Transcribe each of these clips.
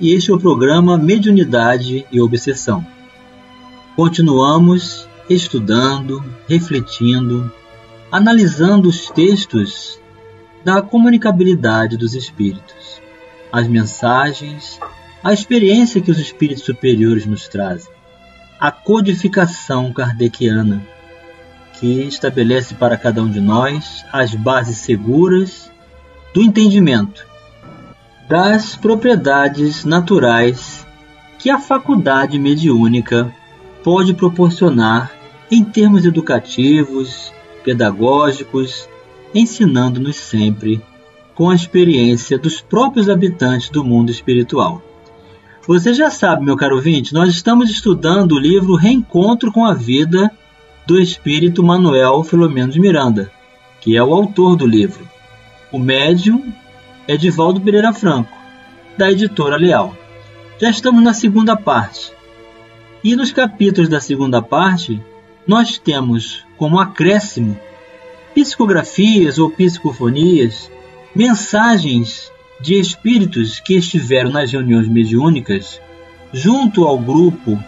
e este é o programa Mediunidade e Obsessão. Continuamos estudando, refletindo, analisando os textos da comunicabilidade dos espíritos, as mensagens, a experiência que os espíritos superiores nos trazem, a codificação kardeciana, que estabelece para cada um de nós as bases seguras do entendimento das propriedades naturais que a faculdade mediúnica pode proporcionar em termos educativos, pedagógicos, ensinando-nos sempre com a experiência dos próprios habitantes do mundo espiritual. Você já sabe, meu caro ouvinte, nós estamos estudando o livro Reencontro com a Vida do Espírito Manuel Filomeno de Miranda, que é o autor do livro. O médium Edivaldo Pereira Franco, da editora Leal. Já estamos na segunda parte. E nos capítulos da segunda parte, nós temos como acréscimo psicografias ou psicofonias, mensagens de espíritos que estiveram nas reuniões mediúnicas junto ao grupo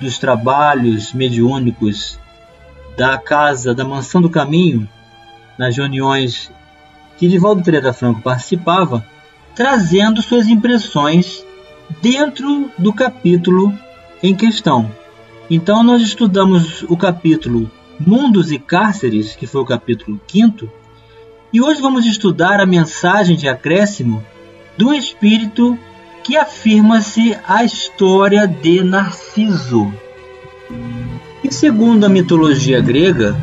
dos trabalhos mediúnicos da casa da Mansão do Caminho, nas reuniões que Divaldo Pereira Franco participava, trazendo suas impressões dentro do capítulo em questão. Então nós estudamos o capítulo Mundos e Cárceres, que foi o capítulo 5, e hoje vamos estudar a mensagem de acréscimo do espírito que afirma-se a história de Narciso. E segundo a mitologia grega,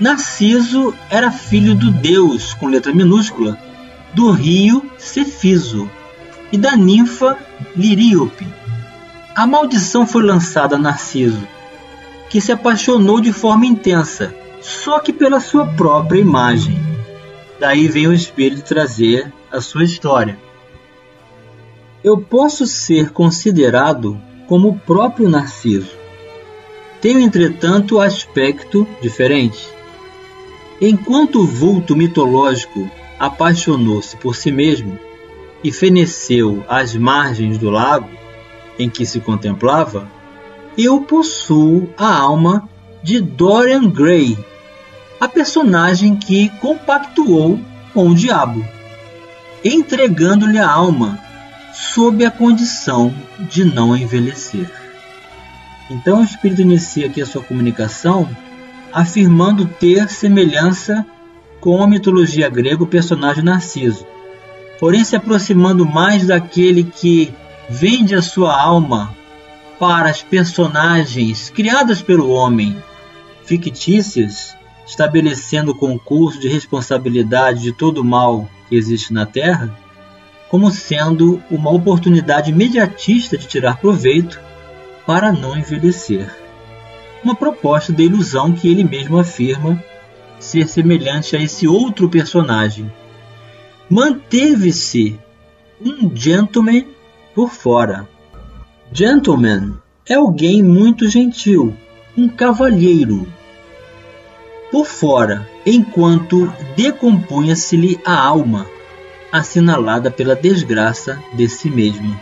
Narciso era filho do deus com letra minúscula do rio Cefiso e da ninfa Liríope. A maldição foi lançada a Narciso, que se apaixonou de forma intensa, só que pela sua própria imagem. Daí vem o espírito trazer a sua história. Eu posso ser considerado como o próprio Narciso. Tenho, entretanto, aspecto diferente. Enquanto o vulto mitológico apaixonou-se por si mesmo e feneceu às margens do lago em que se contemplava, eu possuo a alma de Dorian Gray, a personagem que compactuou com o diabo, entregando-lhe a alma sob a condição de não envelhecer. Então o espírito inicia aqui a sua comunicação afirmando ter semelhança com a mitologia grega o personagem Narciso, porém se aproximando mais daquele que vende a sua alma para as personagens criadas pelo homem, fictícias, estabelecendo o concurso de responsabilidade de todo o mal que existe na Terra, como sendo uma oportunidade imediatista de tirar proveito para não envelhecer. Uma proposta de ilusão que ele mesmo afirma ser semelhante a esse outro personagem. Manteve-se um gentleman por fora. Gentleman é alguém muito gentil, um cavalheiro. Por fora, enquanto decompunha-se-lhe a alma, assinalada pela desgraça de si mesmo.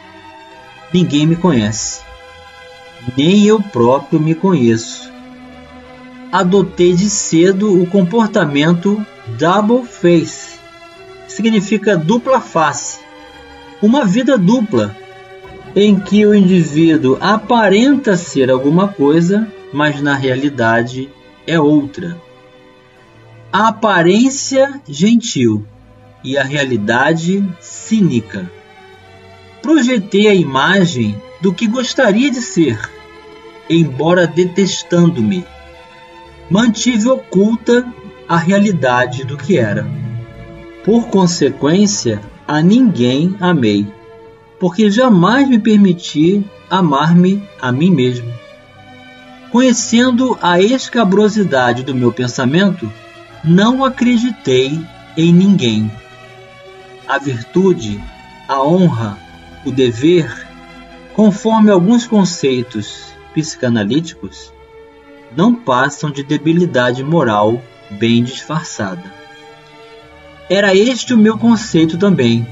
Ninguém me conhece, nem eu próprio me conheço adotei de cedo o comportamento double face, significa dupla face, uma vida dupla, em que o indivíduo aparenta ser alguma coisa, mas na realidade é outra. A aparência gentil e a realidade cínica. Projetei a imagem do que gostaria de ser, embora detestando-me mantive oculta a realidade do que era. Por consequência, a ninguém amei. porque jamais me permiti amar-me a mim mesmo. Conhecendo a escabrosidade do meu pensamento, não acreditei em ninguém. A virtude, a honra, o dever, conforme alguns conceitos psicanalíticos, não passam de debilidade moral bem disfarçada. Era este o meu conceito também,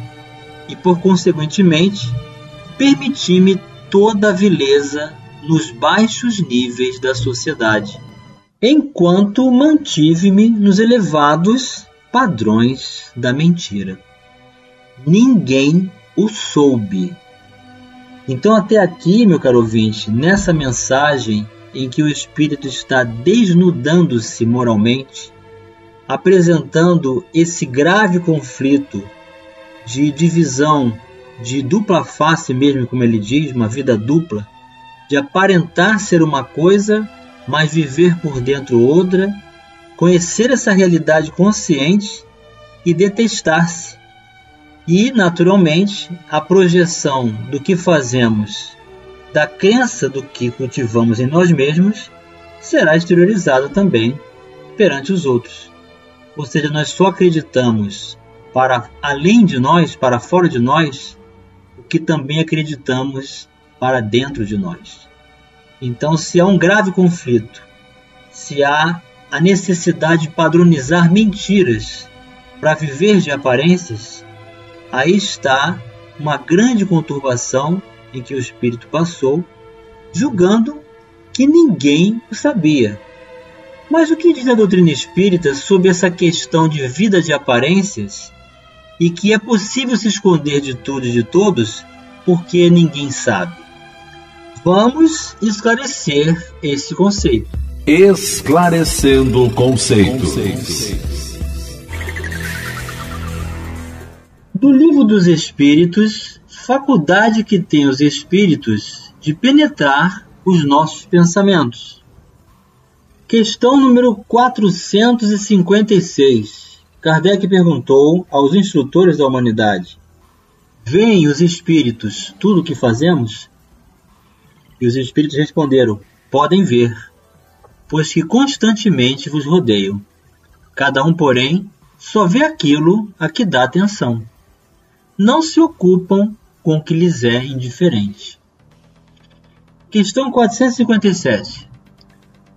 e por consequentemente, permiti-me toda a vileza nos baixos níveis da sociedade, enquanto mantive-me nos elevados padrões da mentira. Ninguém o soube. Então, até aqui, meu caro ouvinte, nessa mensagem em que o espírito está desnudando-se moralmente, apresentando esse grave conflito de divisão, de dupla face mesmo, como ele diz, uma vida dupla, de aparentar ser uma coisa, mas viver por dentro outra, conhecer essa realidade consciente e detestar-se. E, naturalmente, a projeção do que fazemos, da crença do que cultivamos em nós mesmos, será exteriorizada também perante os outros. Ou seja, nós só acreditamos para além de nós, para fora de nós, o que também acreditamos para dentro de nós. Então, se há um grave conflito, se há a necessidade de padronizar mentiras para viver de aparências, aí está uma grande conturbação em que o espírito passou, julgando que ninguém o sabia, mas o que diz a doutrina espírita sobre essa questão de vida de aparências e que é possível se esconder de tudo e de todos porque ninguém sabe? Vamos esclarecer esse conceito. Esclarecendo conceitos. Do Livro dos Espíritos, faculdade que tem os espíritos de penetrar os nossos pensamentos. Questão número 456. Kardec perguntou aos instrutores da humanidade: Veem os espíritos tudo o que fazemos? E os espíritos responderam: Podem ver, pois que constantemente vos rodeiam. Cada um, porém, só vê aquilo a que dá atenção. Não se ocupam com o que lhes é indiferente. Questão 457.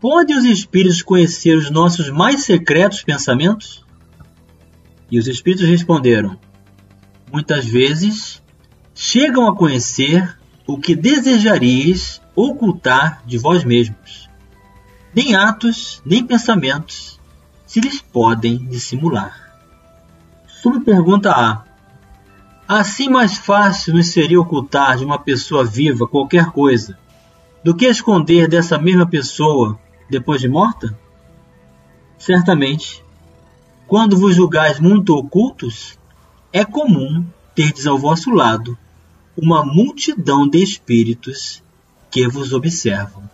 Podem os espíritos conhecer os nossos mais secretos pensamentos? E os espíritos responderam: Muitas vezes chegam a conhecer o que desejarias ocultar de vós mesmos. Nem atos, nem pensamentos se lhes podem dissimular. Sobre pergunta A. Assim mais fácil nos seria ocultar de uma pessoa viva qualquer coisa do que esconder dessa mesma pessoa depois de morta? Certamente, quando vos julgais muito ocultos, é comum terdes ao vosso lado uma multidão de espíritos que vos observam.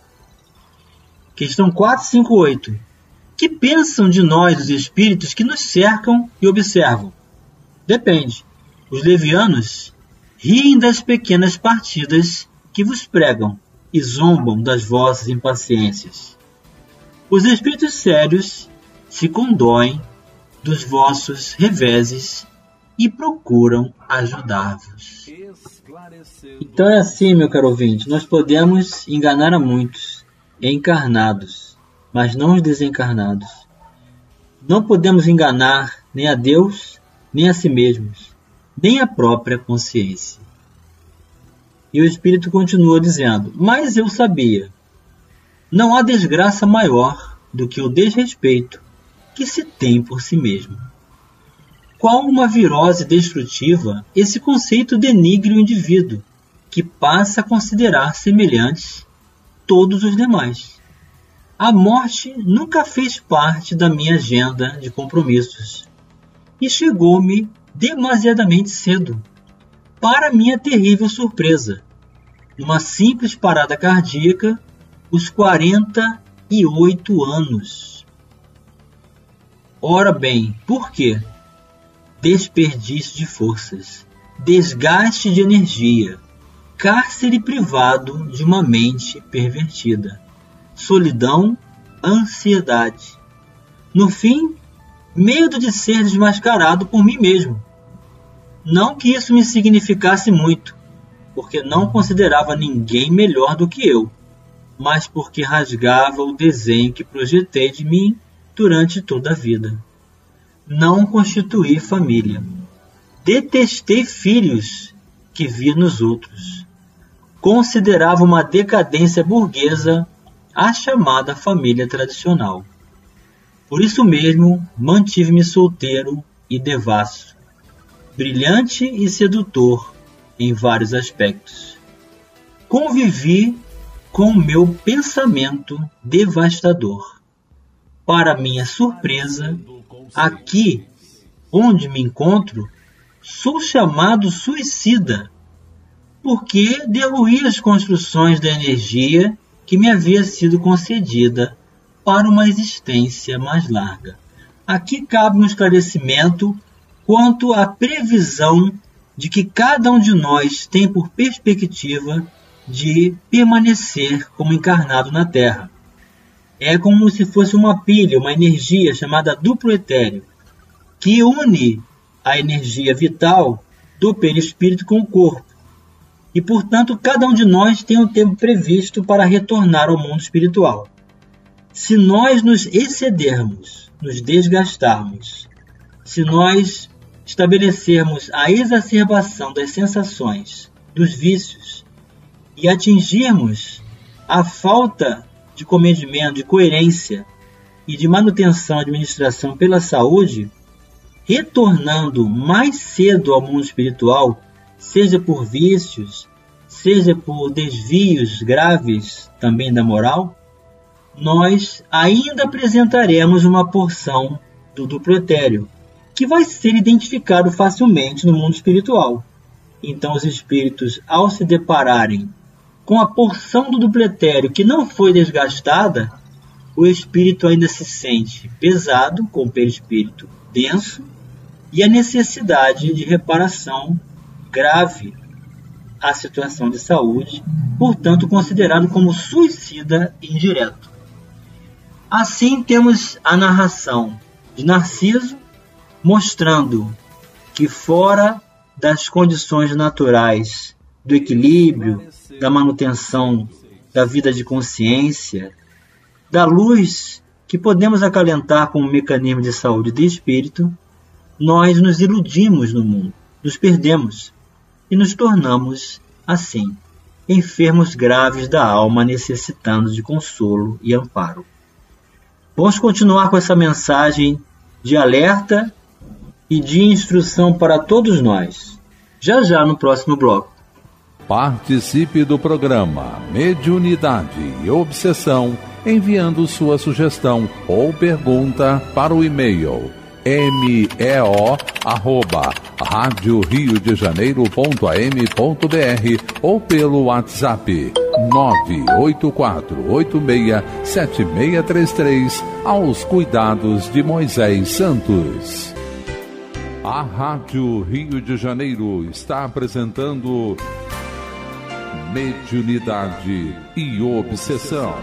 Questão 458. Que pensam de nós os espíritos que nos cercam e observam? Depende. Os levianos riem das pequenas partidas que vos pregam e zombam das vossas impaciências. Os espíritos sérios se condoem dos vossos reveses e procuram ajudar-vos. Então é assim, meu caro ouvinte, nós podemos enganar a muitos, encarnados, mas não os desencarnados. Não podemos enganar nem a Deus, nem a si mesmos, nem a própria consciência. E o Espírito continua dizendo: Mas eu sabia não há desgraça maior do que o desrespeito que se tem por si mesmo. Qual uma virose destrutiva esse conceito denigre o indivíduo, que passa a considerar semelhantes todos os demais. A morte nunca fez parte da minha agenda de compromissos e chegou-me demasiadamente cedo, para minha terrível surpresa, numa simples parada cardíaca os 48 anos. Ora bem, por quê? Desperdício de forças, desgaste de energia, cárcere privado de uma mente pervertida, solidão, ansiedade. No fim, medo de ser desmascarado por mim mesmo. Não que isso me significasse muito, porque não considerava ninguém melhor do que eu, mas porque rasgava o desenho que projetei de mim durante toda a vida. Não constituí família. Detestei filhos que vi nos outros. Considerava uma decadência burguesa a chamada família tradicional. Por isso mesmo, mantive-me solteiro e devasso, brilhante e sedutor em vários aspectos. Convivi com meu pensamento devastador. Para minha surpresa, aqui onde me encontro, sou chamado suicida, porque derruí as construções da energia que me havia sido concedida para uma existência mais larga. Aqui cabe um esclarecimento quanto à previsão de que cada um de nós tem por perspectiva de permanecer como encarnado na Terra. É como se fosse uma pilha, uma energia chamada duplo etéreo, que une a energia vital do perispírito com o corpo. E, portanto, cada um de nós tem um tempo previsto para retornar ao mundo espiritual. Se nós nos excedermos, nos desgastarmos, se nós estabelecermos a exacerbação das sensações, dos vícios, e atingirmos a falta de comedimento, de coerência e de manutenção e administração pela saúde, retornando mais cedo ao mundo espiritual, seja por vícios, seja por desvios graves também da moral, nós ainda apresentaremos uma porção do duplo etéreo, que vai ser identificado facilmente no mundo espiritual. Então, os espíritos, ao se depararem com a porção do dupletério que não foi desgastada, o espírito ainda se sente pesado, com o perispírito denso, e a necessidade de reparação grave à situação de saúde, portanto considerado como suicida indireto. Assim temos a narração de Narciso mostrando que fora das condições naturais do equilíbrio, da manutenção da vida de consciência, da luz que podemos acalentar como mecanismo de saúde de espírito, nós nos iludimos no mundo, nos perdemos e nos tornamos, assim, enfermos graves da alma necessitando de consolo e amparo. Vamos continuar com essa mensagem de alerta e de instrução para todos nós, já já no próximo bloco. Participe do programa Mediunidade e Obsessão enviando sua sugestão ou pergunta para o e-mail meo rádio Rio de Janeiro.am.br ou pelo WhatsApp 984867633 aos cuidados de Moisés Santos. A Rádio Rio de Janeiro está apresentando Mediunidade e Obsessão.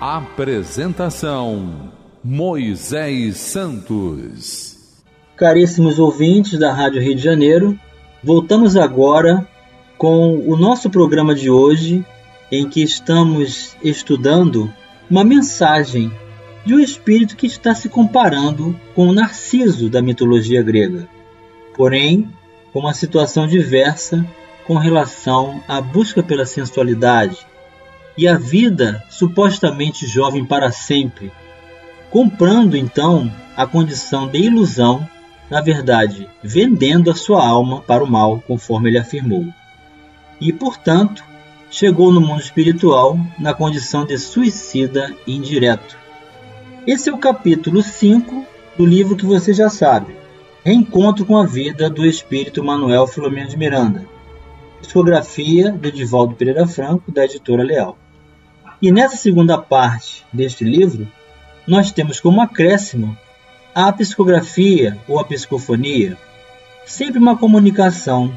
Apresentação: Moisés Santos. Caríssimos ouvintes da Rádio Rio de Janeiro, voltamos agora com o nosso programa de hoje, em que estamos estudando uma mensagem de um espírito que está se comparando com o Narciso da mitologia grega, porém com uma situação diversa com relação à busca pela sensualidade e a vida supostamente jovem para sempre, comprando então a condição de ilusão, na verdade, vendendo a sua alma para o mal, conforme ele afirmou. E, portanto, chegou no mundo espiritual na condição de suicida indireto, esse é o capítulo 5 do livro que você já sabe, Reencontro com a Vida do Espírito Manuel Filomeno de Miranda, discografia de Edivaldo Pereira Franco, da editora Leal. E nessa segunda parte deste livro, nós temos como acréscimo a psicografia ou a psicofonia, sempre uma comunicação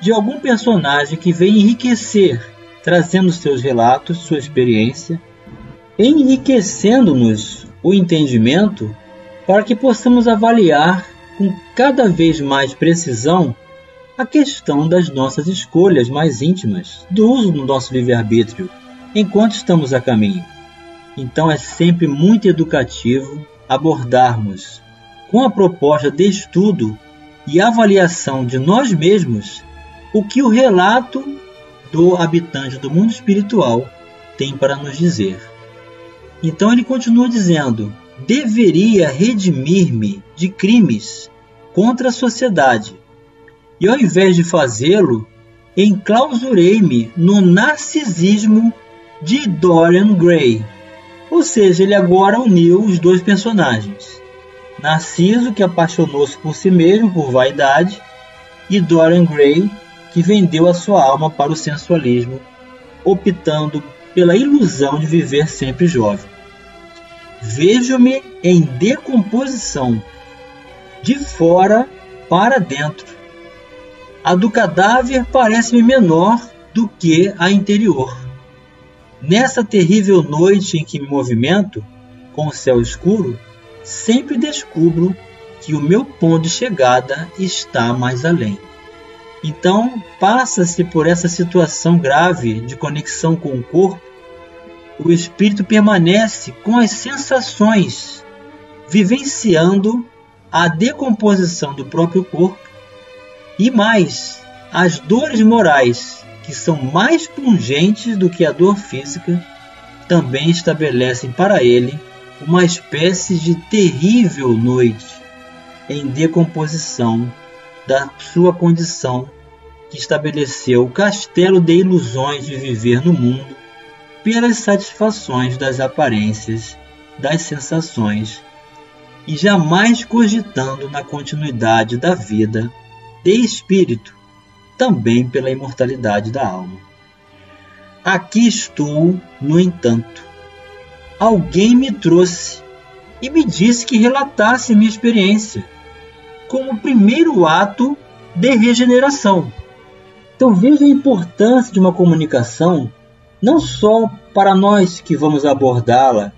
de algum personagem que vem enriquecer, trazendo seus relatos, sua experiência, enriquecendo-nos o entendimento para que possamos avaliar com cada vez mais precisão a questão das nossas escolhas mais íntimas, do uso do nosso livre-arbítrio, enquanto estamos a caminho. Então é sempre muito educativo abordarmos, com a proposta de estudo e avaliação de nós mesmos, o que o relato do habitante do mundo espiritual tem para nos dizer. Então ele continua dizendo: deveria redimir-me de crimes contra a sociedade, e ao invés de fazê-lo, enclausurei-me no narcisismo de Dorian Gray. Ou seja, ele agora uniu os dois personagens. Narciso, que apaixonou-se por si mesmo, por vaidade, e Dorian Gray, que vendeu a sua alma para o sensualismo, optando pela ilusão de viver sempre jovem. Vejo-me em decomposição, de fora para dentro. A do cadáver parece-me menor do que a interior. Nessa terrível noite em que me movimento, com o céu escuro, sempre descubro que o meu ponto de chegada está mais além. Então, passa-se por essa situação grave de conexão com o corpo, o espírito permanece com as sensações, vivenciando a decomposição do próprio corpo e mais as dores morais, que são mais pungentes do que a dor física, também estabelecem para ele uma espécie de terrível noite em decomposição da sua condição que estabeleceu o castelo de ilusões de viver no mundo pelas satisfações das aparências, das sensações e jamais cogitando na continuidade da vida de espírito, também pela imortalidade da alma. Aqui estou, no entanto, alguém me trouxe e me disse que relatasse minha experiência como primeiro ato de regeneração. Então veja a importância de uma comunicação não só para nós que vamos abordá-la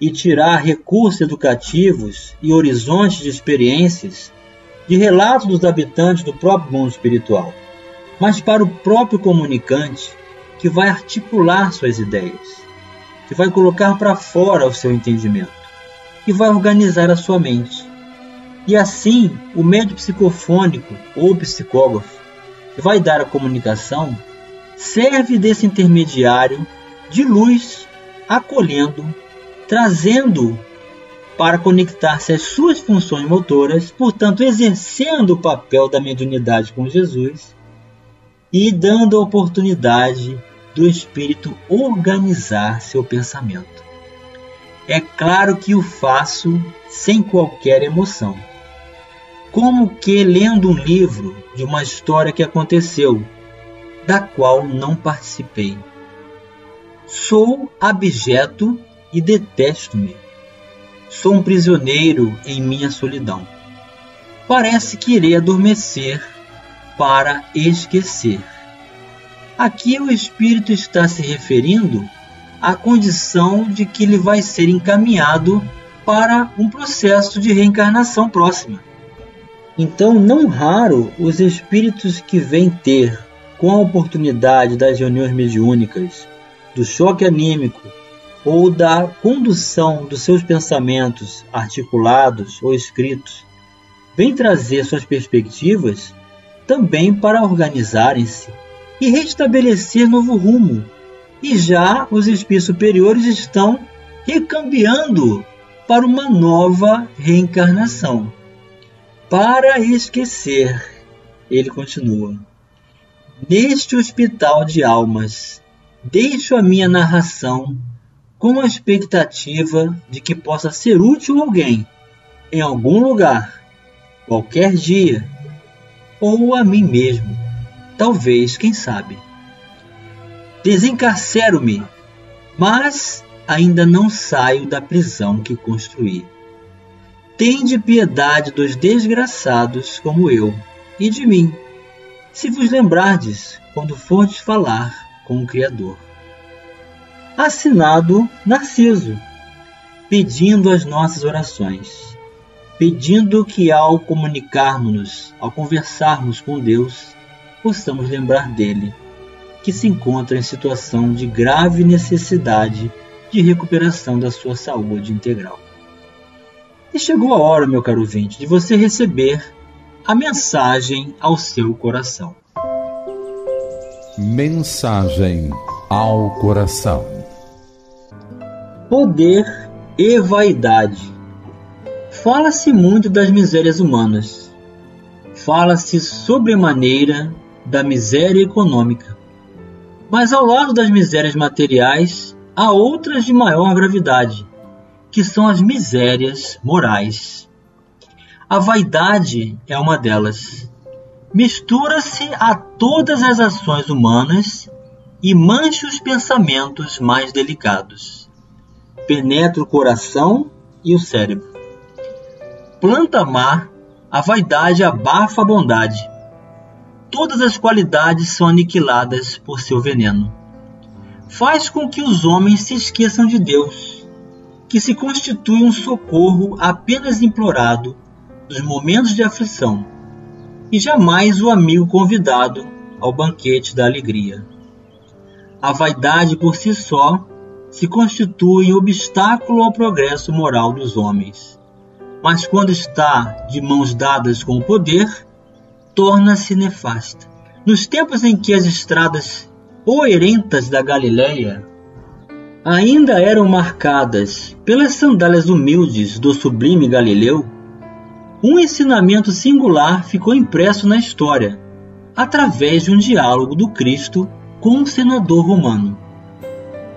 e tirar recursos educativos e horizontes de experiências de relatos dos habitantes do próprio mundo espiritual, mas para o próprio comunicante que vai articular suas ideias que vai colocar para fora o seu entendimento e vai organizar a sua mente. E assim, o médio psicofônico ou psicógrafo que vai dar a comunicação serve desse intermediário de luz, acolhendo, trazendo para conectar-se às suas funções motoras, portanto, exercendo o papel da mediunidade com Jesus e dando a oportunidade do espírito organizar seu pensamento. É claro que o faço sem qualquer emoção. Como que lendo um livro de uma história que aconteceu, da qual não participei. Sou abjeto e detesto-me. Sou um prisioneiro em minha solidão. Parece que irei adormecer para esquecer. Aqui o espírito está se referindo à condição de que ele vai ser encaminhado para um processo de reencarnação próxima. Então, não raro, os espíritos que vêm ter, com a oportunidade das reuniões mediúnicas, do choque anímico ou da condução dos seus pensamentos articulados ou escritos, vêm trazer suas perspectivas também para organizarem-se e restabelecer novo rumo. E já os espíritos superiores estão recambiando para uma nova reencarnação. Para esquecer, ele continua. Neste hospital de almas, deixo a minha narração com a expectativa de que possa ser útil a alguém, em algum lugar, qualquer dia, ou a mim mesmo Talvez, quem sabe. Desencarcero-me, mas ainda não saio da prisão que construí. Tende piedade dos desgraçados como eu, e de mim, se vos lembrardes quando fordes falar com o Criador. Assinado Narciso, pedindo as nossas orações, pedindo que ao comunicarmos-nos, ao conversarmos com Deus, possamos lembrar dele, que se encontra em situação de grave necessidade de recuperação da sua saúde integral. E chegou a hora, meu caro ouvinte, de você receber a mensagem ao seu coração. Mensagem ao coração. Poder e vaidade. Fala-se muito das misérias humanas. Fala-se sobremaneira da miséria econômica. Mas ao lado das misérias materiais, há outras de maior gravidade, que são as misérias morais. A vaidade é uma delas. Mistura-se a todas as ações humanas e mancha os pensamentos mais delicados. Penetra o coração e o cérebro. Planta má, a vaidade abafa a bondade. Todas as qualidades são aniquiladas por seu veneno. Faz com que os homens se esqueçam de Deus que se constitui um socorro apenas implorado nos momentos de aflição, e jamais o amigo convidado ao banquete da alegria. A vaidade por si só se constitui obstáculo ao progresso moral dos homens, mas quando está de mãos dadas com o poder, torna-se nefasta. Nos tempos em que as estradas poerentas da Galileia ainda eram marcadas pelas sandálias humildes do sublime Galileu, um ensinamento singular ficou impresso na história, através de um diálogo do Cristo com um senador romano.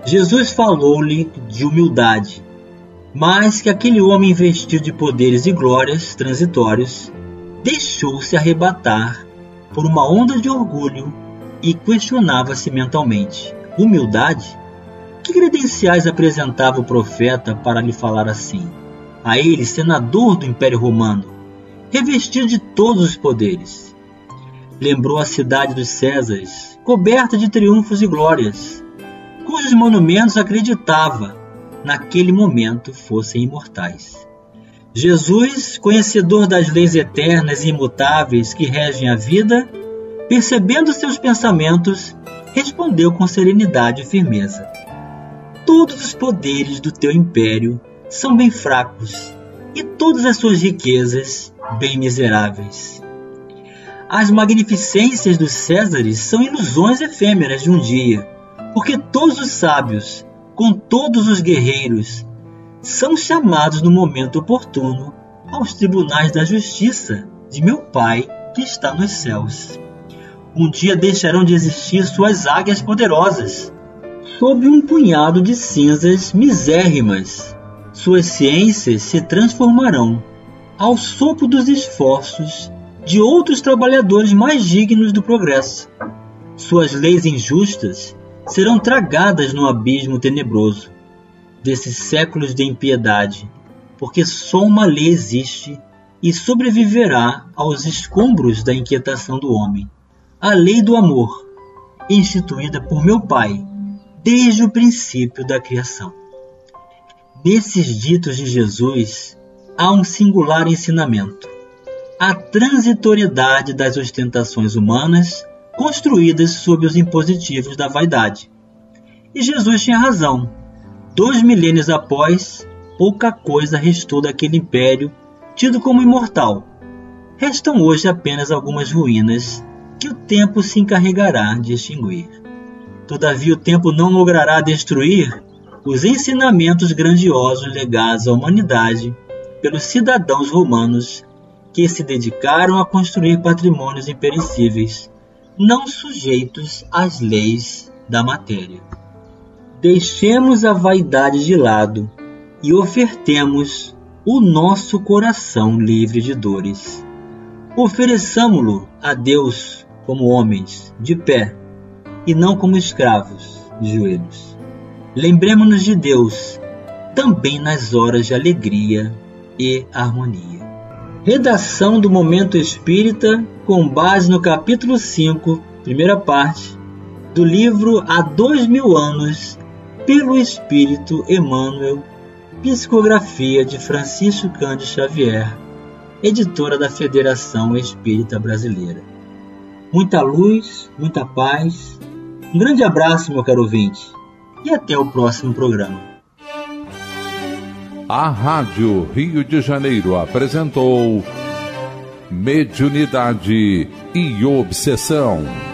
Jesus falou-lhe de humildade, mas que aquele homem vestido de poderes e glórias transitórios deixou-se arrebatar por uma onda de orgulho e questionava-se mentalmente: humildade? Que credenciais apresentava o profeta para lhe falar assim? A ele, senador do Império Romano, revestido de todos os poderes. Lembrou a cidade dos Césares, coberta de triunfos e glórias, cujos monumentos acreditava, naquele momento, fossem imortais. Jesus, conhecedor das leis eternas e imutáveis que regem a vida, percebendo seus pensamentos, respondeu com serenidade e firmeza: Todos os poderes do teu império são bem fracos, e todas as suas riquezas bem miseráveis. As magnificências dos Césares são ilusões efêmeras de um dia, porque todos os sábios, com todos os guerreiros, são chamados no momento oportuno aos tribunais da justiça de meu Pai que está nos céus. Um dia deixarão de existir suas águias poderosas, sob um punhado de cinzas misérrimas. Suas ciências se transformarão ao sopro dos esforços de outros trabalhadores mais dignos do progresso. Suas leis injustas serão tragadas no abismo tenebroso desses séculos de impiedade, porque só uma lei existe e sobreviverá aos escombros da inquietação do homem. A lei do amor, instituída por meu Pai desde o princípio da criação. Nesses ditos de Jesus há um singular ensinamento: a transitoriedade das ostentações humanas construídas sob os impositivos da vaidade. E Jesus tinha razão. Dois milênios após, pouca coisa restou daquele império tido como imortal. Restam hoje apenas algumas ruínas que o tempo se encarregará de extinguir. Todavia, o tempo não logrará destruir os ensinamentos grandiosos legados à humanidade pelos cidadãos romanos que se dedicaram a construir patrimônios imperecíveis, não sujeitos às leis da matéria. Deixemos a vaidade de lado e ofertemos o nosso coração livre de dores. Ofereçamo-lo a Deus como homens, de pé, e não como escravos de joelhos. Lembremos-nos de Deus também nas horas de alegria e harmonia. Redação do Momento Espírita com base no capítulo 5, primeira parte, do livro Há Dois Mil Anos, pelo Espírito Emmanuel, psicografia de Francisco Cândido Xavier, editora da Federação Espírita Brasileira. Muita luz, muita paz. Um grande abraço, meu caro ouvinte, e até o próximo programa. A Rádio Rio de Janeiro apresentou Mediunidade e Obsessão.